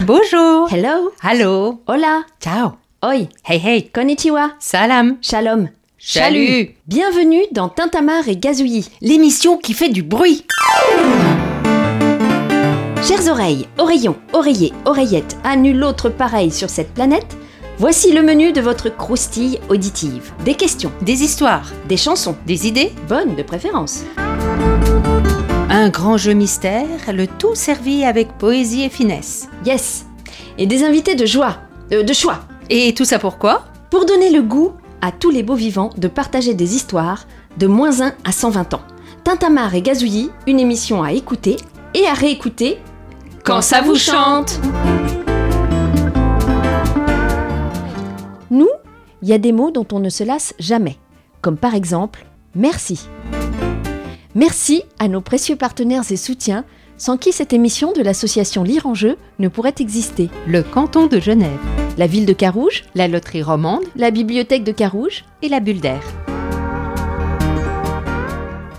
Bonjour. Hello. Hello. Hola. Ciao. Oi. Hey hey. Konnichiwa. Salam. Shalom. Salut. Bienvenue dans Tintamarre et Gazouillis. L'émission qui fait du bruit. Chères oreilles, oreillons, oreillers, oreillettes, à nul autre pareil sur cette planète, voici le menu de votre croustille auditive. Des questions, Des histoires. des chansons, Des idées. bonnes de préférence. Un grand jeu mystère, le tout servi avec poésie et finesse. Yes. Et des invités de joie, euh, de choix, Et tout ça pourquoi pour donner le goût à tous les beaux vivants de partager des histoires de moins 1 à 120 ans. Tintamarre et Gazouillis, une émission à écouter et à réécouter Quand ça vous chante. Nous, il y a des mots dont on ne se lasse jamais, comme par exemple merci. Merci à nos précieux partenaires et soutiens, sans qui cette émission de l'association Lire en jeu ne pourrait exister. Le canton de Genève, La ville de Carouge, la loterie romande la bibliothèque de Carouge et la bulle d'air.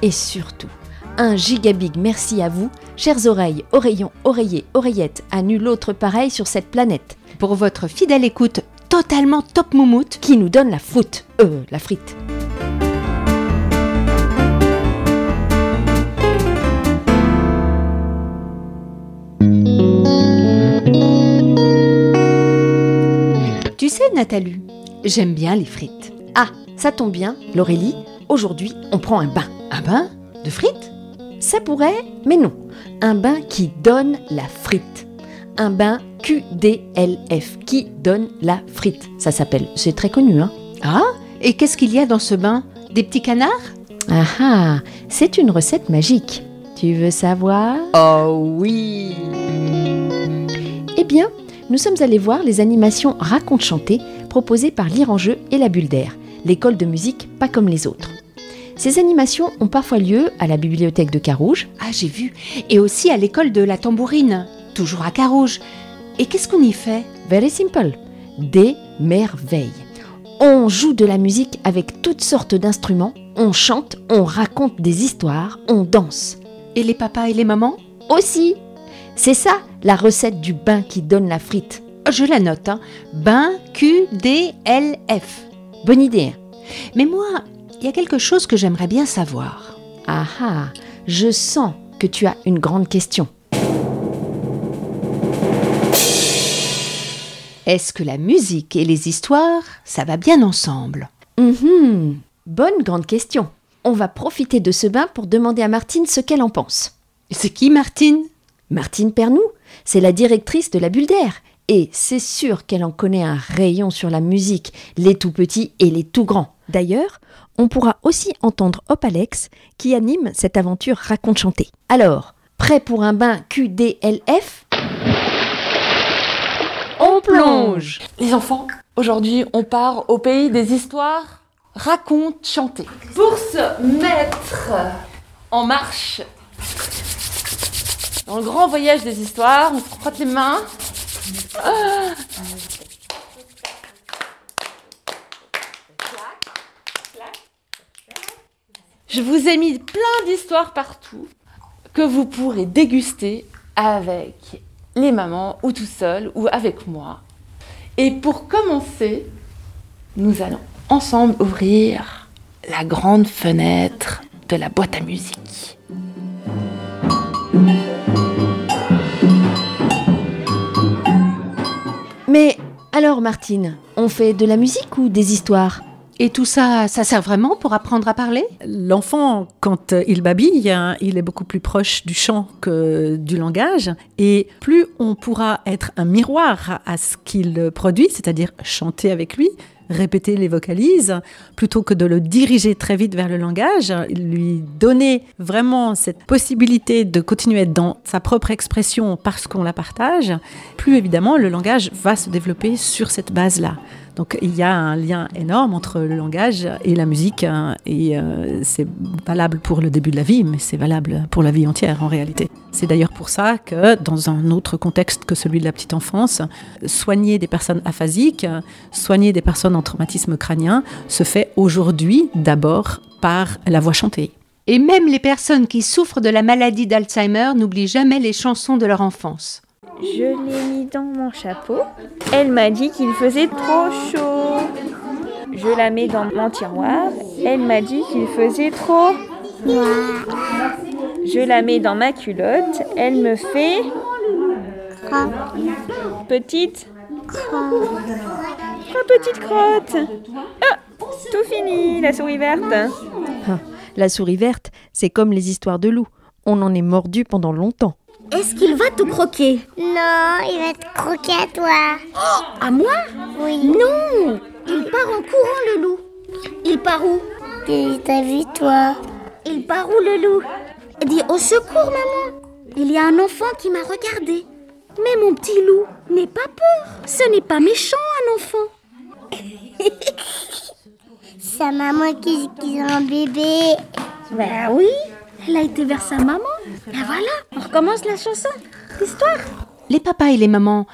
et surtout, un gigabig merci à vous, chères oreilles, oreillons, oreillers, oreillettes, à nul autre pareil sur cette planète, Pour votre fidèle écoute totalement top moumoute. qui nous donne la foute, euh, la frite. Nathalie, j'aime bien les frites. Ah, ça tombe bien, Laurélie, aujourd'hui on prend un bain. Un bain De frites? Ça pourrait, mais non. Un bain qui donne la frite. Un bain QDLF, qui donne la frite. Ça s'appelle, c'est très connu, hein Ah Et qu'est-ce qu'il y a dans ce bain? Des petits canards? Ah ah, c'est une recette magique. Tu veux savoir? Oh oui Eh bien, nous sommes allés voir les animations Raconte chanter proposées par Lire en jeu et la Bulle d'air, l'école de musique pas comme les autres. Ces animations ont parfois lieu à la bibliothèque de Carouge, Ah, j'ai vu. Et aussi à l'école de la tambourine, toujours à Carouge. Et qu'est-ce qu'on y fait? Very simple. Des merveilles. On joue de la musique avec toutes sortes d'instruments, on chante, on raconte des histoires, on danse. Et les papas et les mamans? Aussi, c'est ça la recette du bain qui donne la frite. Je la note, hein. Bain QDLF. Bonne idée. hein Mais moi, il y a quelque chose que j'aimerais bien savoir. Ah ah, je sens que tu as une grande question. Est-ce que la musique et les histoires, ça va bien ensemble? Mhm, bonne grande question. On va profiter de ce bain pour demander à Martine ce qu'elle en pense. C'est qui Martine? Martine Pernou, c'est la directrice de la Bulle d'air. Et c'est sûr qu'elle en connaît un rayon sur la musique, les tout petits et les tout grands. D'ailleurs, on pourra aussi entendre Hop Alex qui anime cette aventure Raconte chanter. Alors, prêt pour un bain QDLF On plonge Les enfants, aujourd'hui, on part au pays des histoires. Raconte, chanter. Pour se mettre en marche dans le grand voyage des histoires, on se frotte les mains. Je vous ai mis plein d'histoires partout que vous pourrez déguster avec les mamans ou tout seul ou avec moi. Et pour commencer, nous allons ensemble ouvrir la grande fenêtre de la boîte à musique. Mais alors Martine, on fait de la musique ou des histoires? Et tout ça, ça sert vraiment pour apprendre à parler? L'enfant, quand euh, il babille, hein, il est beaucoup plus proche du chant que du langage. Et plus on pourra être un miroir à ce qu'il produit, c'est-à-dire chanter avec lui, répéter les vocalises, plutôt que de le diriger très vite vers le langage, lui donner vraiment cette possibilité de continuer dans sa propre expression parce qu'on la partage, plus évidemment le langage va se développer sur cette base-là. Donc il y a un lien énorme entre le langage et la musique, hein, et euh, c'est valable pour le début de la vie, mais c'est valable pour la vie entière en réalité. C'est d'ailleurs pour ça que dans un autre contexte que celui de la petite enfance, soigner des personnes aphasiques, soigner des personnes en traumatisme crânien se fait aujourd'hui d'abord par la voix chantée. Et même les personnes qui souffrent de la maladie d'Alzheimer n'oublient jamais les chansons de leur enfance. Je l'ai mis dans mon chapeau. Elle m'a dit qu'il faisait trop chaud. Je la mets dans mon tiroir. Elle m'a dit qu'il faisait trop. Je la mets dans ma culotte. Elle me fait. Petite. Oh, petite crotte. Ah, tout fini, la souris verte. La souris verte, c'est comme les histoires de loups. On en est mordu pendant longtemps. Est-ce qu'il va te croquer Non, il va te croquer à toi. Oh, à moi Oui. Non Il part en courant, le loup. Il part où T'as vu, toi Il part où, le loup Dis au secours, maman. Il y a un enfant qui m'a regardé. Mais mon petit loup, n'aie pas peur. Ce n'est pas méchant, un enfant. Sa maman qui, qui a un bébé. Ben oui, elle a été vers sa maman. Ben voilà, on recommence la chanson, l'histoire. Les papas et les mamans,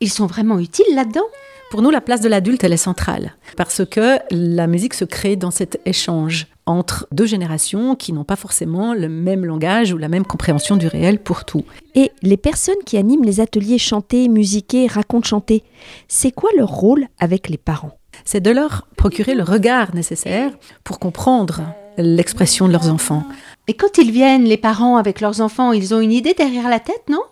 ils sont vraiment utiles là-dedans Pour nous, la place de l'adulte, elle est centrale. Parce que la musique se crée dans cet échange entre deux générations qui n'ont pas forcément le même langage ou la même compréhension du réel pour tout. Et les personnes qui animent les ateliers chanter, musiquer, raconter, chanter, c'est quoi leur rôle avec les parents? C'est de leur procurer le regard nécessaire pour comprendre l'expression de leurs enfants. Et quand ils viennent, les parents, avec leurs enfants, ils ont une idée derrière la tête, non?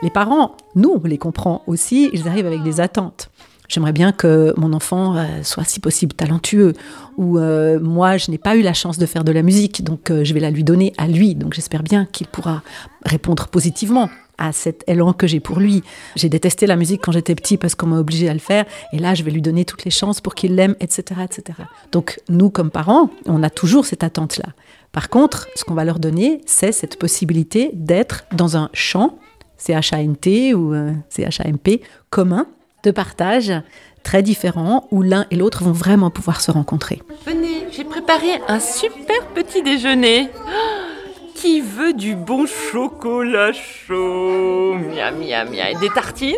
Les parents, nous, on les comprend aussi, ils arrivent avec des attentes. J'aimerais bien que mon enfant euh, soit si possible talentueux. Ou euh, moi, je n'ai pas eu la chance de faire de la musique, donc euh, je vais la lui donner à lui. Donc j'espère bien qu'il pourra répondre positivement à cet élan que j'ai pour lui. J'ai détesté la musique quand j'étais petit parce qu'on m'a obligé à le faire. Et là, je vais lui donner toutes les chances pour qu'il l'aime, etc., etc. Donc nous, comme parents, on a toujours cette attente-là. Par contre, ce qu'on va leur donner, c'est cette possibilité d'être dans un champ, CHANT ou euh, CHAMP, commun, de partage, très différent, où l'un et l'autre vont vraiment pouvoir se rencontrer. Venez, j'ai préparé un super petit déjeuner. Qui veut du bon chocolat chaud? Miam, miam, miam. Et des tartines?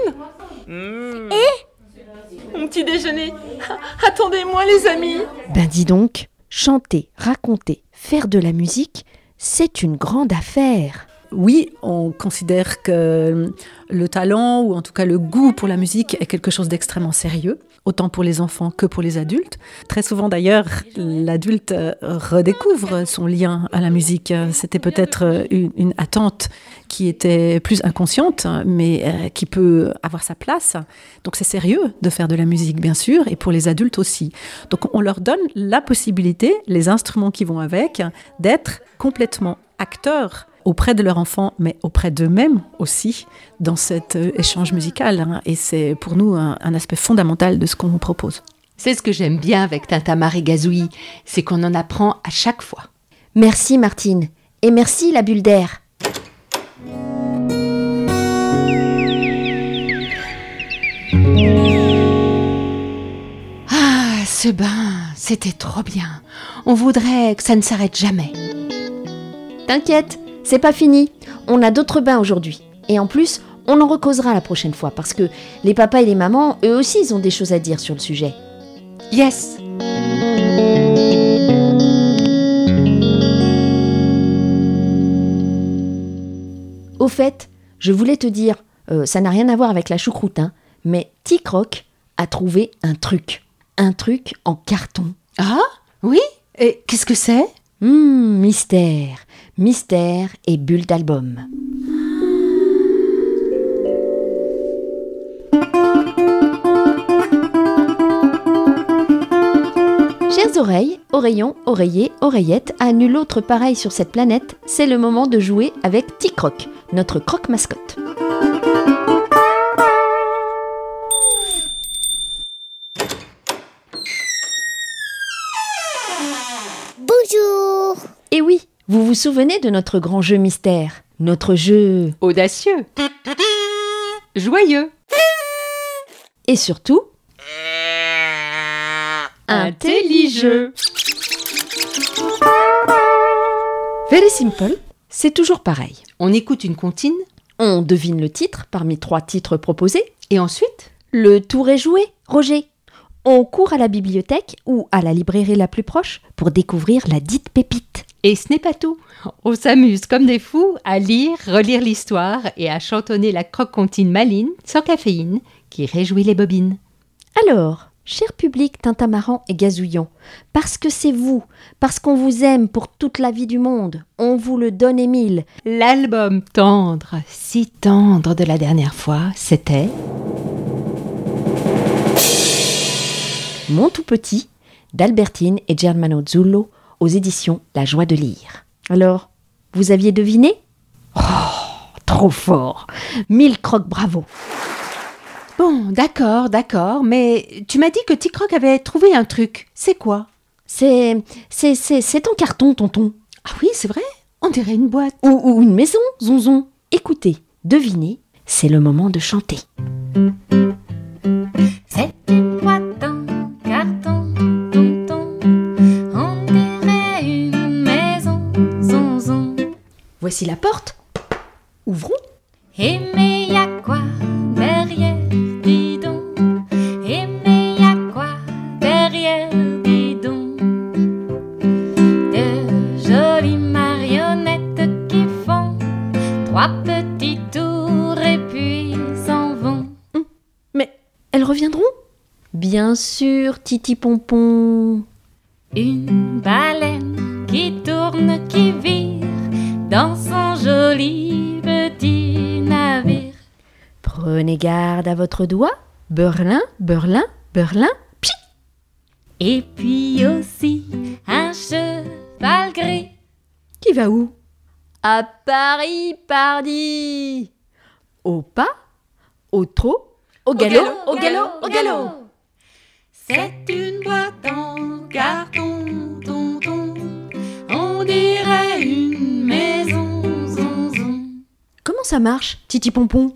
Et? Mon petit déjeuner. Attendez-moi, les amis. Ben dis donc, chanter, raconter, faire de la musique, c'est une grande affaire. Oui, on considère que le talent, ou en tout cas le goût pour la musique, est quelque chose d'extrêmement sérieux, autant pour les enfants que pour les adultes. Très souvent d'ailleurs, l'adulte euh, redécouvre son lien à la musique. C'était peut-être une, une, attente qui était plus inconsciente, mais euh, qui peut avoir sa place. Donc c'est sérieux de faire de la musique, bien sûr, et pour les adultes aussi. Donc on leur donne la possibilité, les instruments qui vont avec, d'être complètement acteurs auprès de leur enfant, mais auprès d'eux-mêmes aussi, dans cet euh, échange musical. Hein. Et c'est pour nous un, un, aspect fondamental de ce qu'on nous propose. C'est ce que j'aime bien avec Tintamarre et Gazouille, c'est qu'on en apprend à chaque fois. Merci Martine, et merci la bulle d'air. Ah, ce bain, c'était trop bien. On voudrait que ça ne s'arrête jamais. T'inquiète, c'est pas fini. On a d'autres bains aujourd'hui. Et en plus, on en recausera la prochaine fois parce que les papas et les mamans, eux aussi, ils ont des choses à dire sur le sujet. Yes. Au fait, je voulais te dire, euh, ça n'a rien à voir avec la choucroute, hein, mais T-Croc a trouvé un truc. Un truc en carton. Ah Oui? Et qu'est-ce que c'est? Hum, mystère. Mystère et bulle d'album. Chères oreilles, oreillons, oreillers, oreillettes, à nul autre pareil sur cette planète, c'est le moment de jouer avec T-Croc, notre croque mascotte. Vous vous souvenez de notre grand jeu mystère Notre jeu audacieux, joyeux et surtout intelligent. Very simple, c'est toujours pareil. On écoute une comptine On devine le titre parmi trois titres proposés. et ensuite Le tour est joué, Roger. On court à la bibliothèque ou à la librairie la plus proche pour découvrir la dite pépite. Et ce n'est pas tout. On s'amuse comme des fous à lire, relire l'histoire et à chantonner la croque-comptine maline, sans caféine, qui réjouit les bobines. Alors, cher public Tintamarant et Gazouillon, parce que c'est vous, parce qu'on vous aime pour toute la vie du monde, on vous le donne Émile. L'album tendre, si tendre de la dernière fois, c'était Mon tout petit d'Albertine et Germano Zullo aux éditions La Joie de lire. Alors, vous aviez deviné? Oh, trop fort Mille crocs bravo Bon, d'accord, d'accord, mais tu m'as dit que Ticroc avait trouvé un truc. C'est quoi? C'est. c'est. c'est. c'est en carton, tonton. Ah oui, c'est vrai, on dirait une boîte. Ou, ou une maison, zonzon. Écoutez, devinez, c'est le moment de chanter. Voici la porte. Ouvrons. Et mais y a quoi derrière, dis donc Et mais y a quoi derrière, dis donc De jolies marionnettes qui font trois petits tours et puis s'en vont. Mais elles reviendront? Bien sûr, Titi Pompon. Une baleine qui tourne, qui vire dans son joli petit navire. Prenez garde à votre doigt. Berlin, Berlin, Berlin. Psi Et puis aussi un cheval gris. Qui va où? À Paris, pardi Au pas, au trot, au galop, au galop, au galop. C'est une boîte en carton, ça marche, Titi Pompon?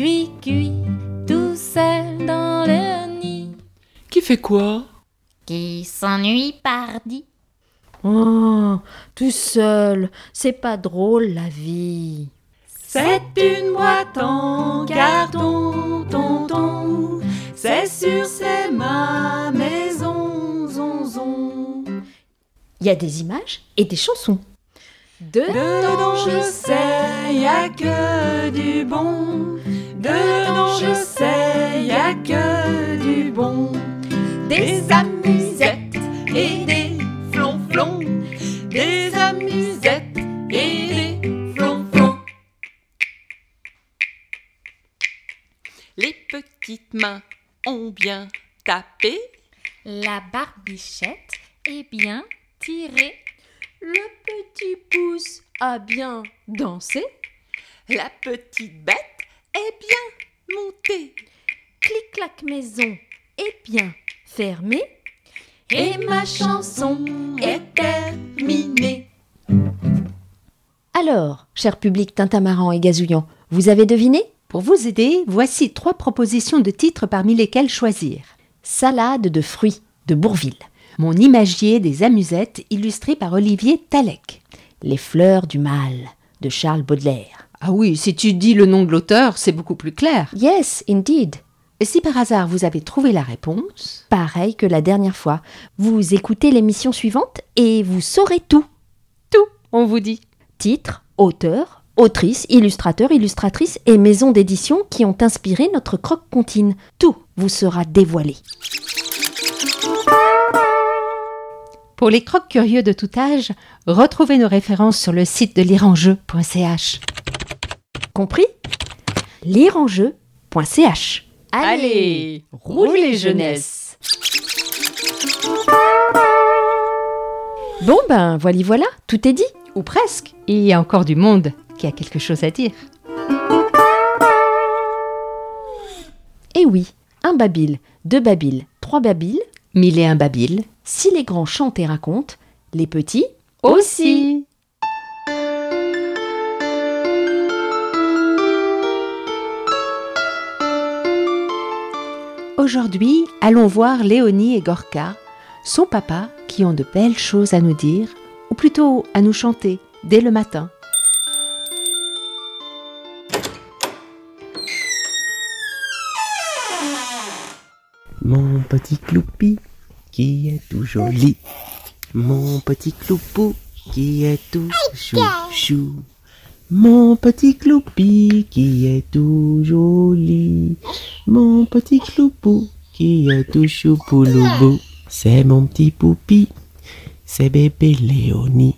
Cuit-cuit, tout seul dans le nid. Qui fait quoi? Qui s'ennuie pardi. Oh, tout seul, c'est pas drôle la vie. C'est une boîte en carton, tonton. C'est sûr, c'est ma maison, zonzon. Il y a des images et des chansons. De Dedans, je sais, y a que du bon. Dedans, je sais, y a que du bon. Des amusettes et des flonflons. Des amusettes et des flonflons. Les petites mains ont bien tapé. La barbichette est bien tirée. Le petit pouce a bien dansé. La petite bête est bien montée. Clic-clac maison est bien fermée. Et ma chanson est terminée. Alors, cher public Tintamarant et Gazouillant, vous avez deviné? Pour vous aider, voici trois propositions de titres parmi lesquels choisir. Salade de fruits de Bourville. Mon imagier des amusettes illustré par Olivier Talec. Les fleurs du mal de Charles Baudelaire. Ah oui, si tu dis le nom de l'auteur, c'est beaucoup plus clair. Yes, indeed. Et si par hasard vous avez trouvé la réponse, Pareil que la dernière fois. Vous écoutez l'émission suivante et vous saurez tout. tout, on vous dit. Titre, auteur, autrice, illustrateur, illustratrice et maison d'édition qui ont inspiré notre croque-comptine. Tout vous sera dévoilé. Pour les crocs curieux de tout âge, retrouvez nos références sur le site de lireenjeu.ch. Compris Lireenjeu.ch Allez, roulez jeunesse Bon ben, voilà, voilà, tout est dit. Ou presque. Il y a encore du monde qui a quelque chose à dire. Eh oui, un babil, deux babiles, trois babiles. Mille et un babil. Si les grands chantent et racontent, les petits Aussi. Aujourd'hui, allons voir Léonie et Gorka, son papa, qui ont de belles choses à nous dire, ou plutôt à nous chanter dès le matin. Mon petit cloupi qui est tout joli. Mon petit cloupou qui est tout chou-chou. Mon petit cloupi qui est tout joli. Mon petit cloupou qui est tout choupouloubou. C'est mon petit poupi, c'est bébé Léonie.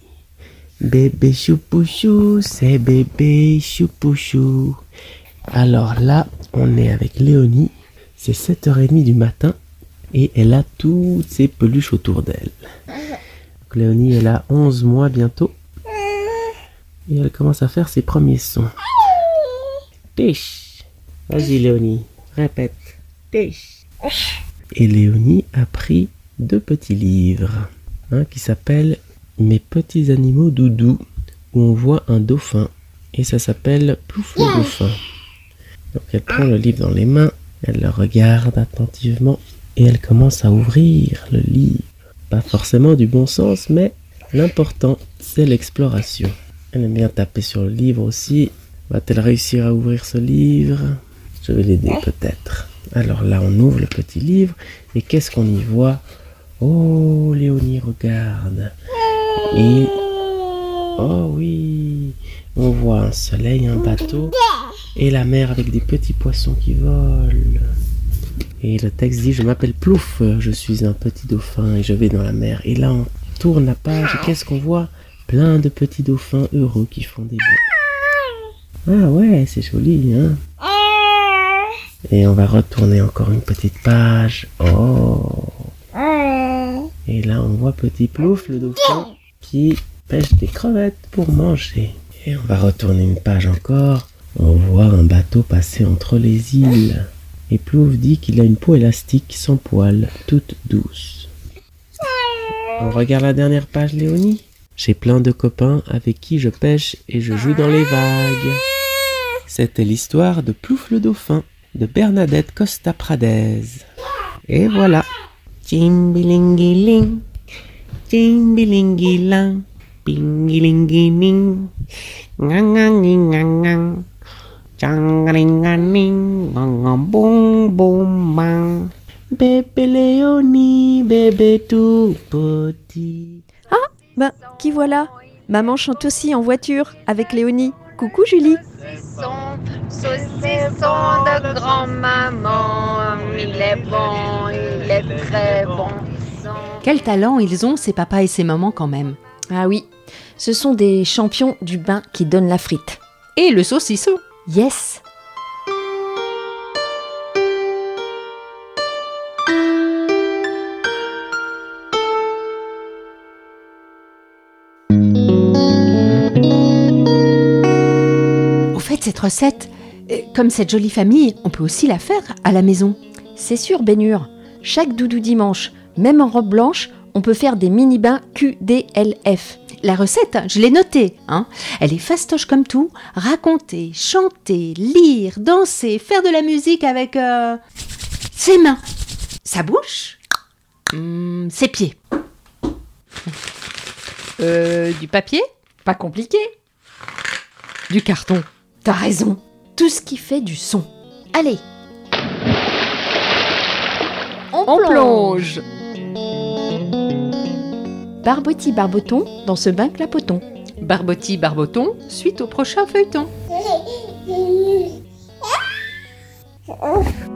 Bébé choupouchou, c'est bébé choupouchou. Alors là, on est avec Léonie. C'est 7h30 du matin et elle a toutes ses peluches autour d'elle. Léonie, elle a 11 mois bientôt. Et elle commence à faire ses premiers sons. Tish. Vas-y Léonie, répète. Tish. Et Léonie a pris deux petits livres un qui s'appelle Mes petits animaux doudous où on voit un dauphin et ça s'appelle Plouf le dauphin. Donc elle prend le livre dans les mains, elle le regarde attentivement et elle commence à ouvrir le livre. Pas forcément du bon sens, mais l'important c'est l'exploration. Elle aime bien taper sur le livre aussi. Va-t-elle réussir à ouvrir ce livre? Je vais l'aider peut-être. Alors là, on ouvre le petit livre et qu'est-ce qu'on y voit? Oh, Léonie regarde. Et oh oui, on voit un soleil, un bateau et la mer avec des petits poissons qui volent. Et le texte dit Je m'appelle Plouf, je suis un petit dauphin et je vais dans la mer. Et là, on tourne la page et qu'est-ce qu'on voit? Plein de petits dauphins heureux qui font des bonds. Ah ouais, c'est joli, hein Et on va retourner encore une petite page. Oh Et là, on voit Petit Plouf, le dauphin, qui pêche des crevettes pour manger. Et on va retourner une page encore. On voit un bateau passer entre les îles. Et Plouf dit qu'il a une peau élastique sans poils, toute douce. On regarde la dernière page, Léonie J'ai plein de copains avec qui je pêche et je joue dans les vagues. C'était l'histoire de Plouf le dauphin de Bernadette Costa Pradez. Et voilà. Chimbilingiling, chimbilingilang, pingilingining, ngangangingangang, changringaning, ngangabong bom bang. Bébé Léonie, bébé tout petit. Ben, qui voilà? Maman chante aussi en voiture avec Léonie. Coucou Julie Saucisson de grand-maman, il est bon, il est très bon. Quel talent ils ont, ces papas et ces mamans quand même. Ah oui, ce sont des champions du bain qui donnent la frite. Et le saucisson. Yes fait, cette recette, euh, comme cette jolie famille, on peut aussi la faire à la maison. C'est sûr, Bénure. Chaque doudou dimanche, même en robe blanche, on peut faire des mini-bains QDLF. La recette, je l'ai notée. Hein. Elle est fastoche comme tout. Raconter, chanter, lire, danser, faire de la musique avec euh, ses mains, sa bouche, hmm, ses pieds. Euh, du papier? Pas compliqué. Du carton T'as raison. Tout ce qui fait du son. Allez On plonge Barbotti Barboton dans ce bain clapoton. Barbotti Barboton, suite au prochain feuilleton.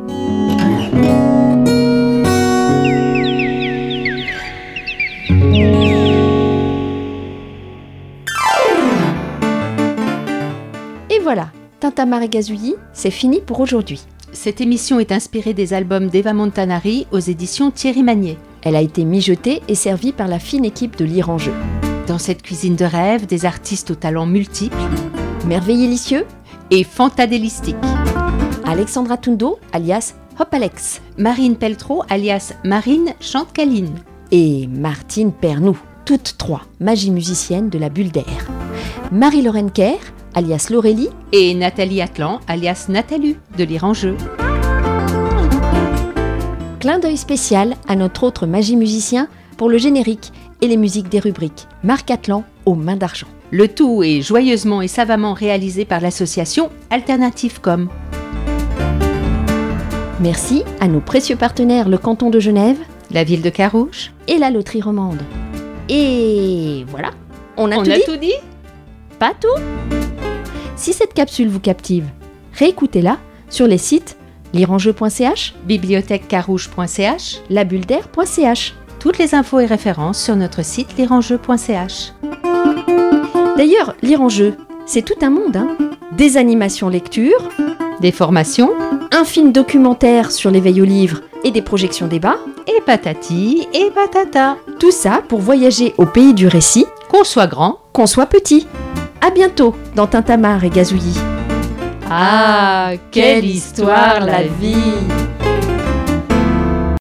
et Gazouillis, c'est fini pour aujourd'hui. Cette émission est inspirée des albums d'Eva Montanari aux éditions Thierry Magnier. Elle a été mijotée et servie par la fine équipe de Lire en jeu. Dans cette cuisine de rêve, des artistes aux talents multiples Merveillélicieux, et fantadélistiques. Alexandra Tundo, alias Hop Alex, Marine Peltro, alias Marine Chantecaline. et Martine Pernou, toutes trois magie musicienne de la bulle d'air. Marie-Lorraine Kerr, alias Laurélie, Et Nathalie Atlan, alias Nathalie, de Lire en jeu. Clin d'œil spécial à notre autre magie musicien pour le générique et les musiques des rubriques. Marc Atlan aux mains d'argent. Le tout est joyeusement et savamment réalisé par l'association Alternative Com. Merci à nos précieux partenaires le canton de Genève La ville de Carouge. et la loterie romande. Et voilà, on a On tout a dit tout dit? Pas tout? Si cette capsule vous captive, réécoutez-la sur les sites lireenjeu.ch, bibliothèquecarouge.ch. labuldaire.ch. Toutes les infos et références sur notre site lireenjeu.ch. D'ailleurs, lire en jeu, c'est tout un monde. Hein Des animations lecture, Des formations un film documentaire sur l'éveil au livre et des projections débat. et patati et patata. Tout ça pour voyager au pays du récit, Qu'on soit grand. qu'on soit petit. À bientôt dans Tintamarre et Gazouillis. Ah, quelle histoire la vie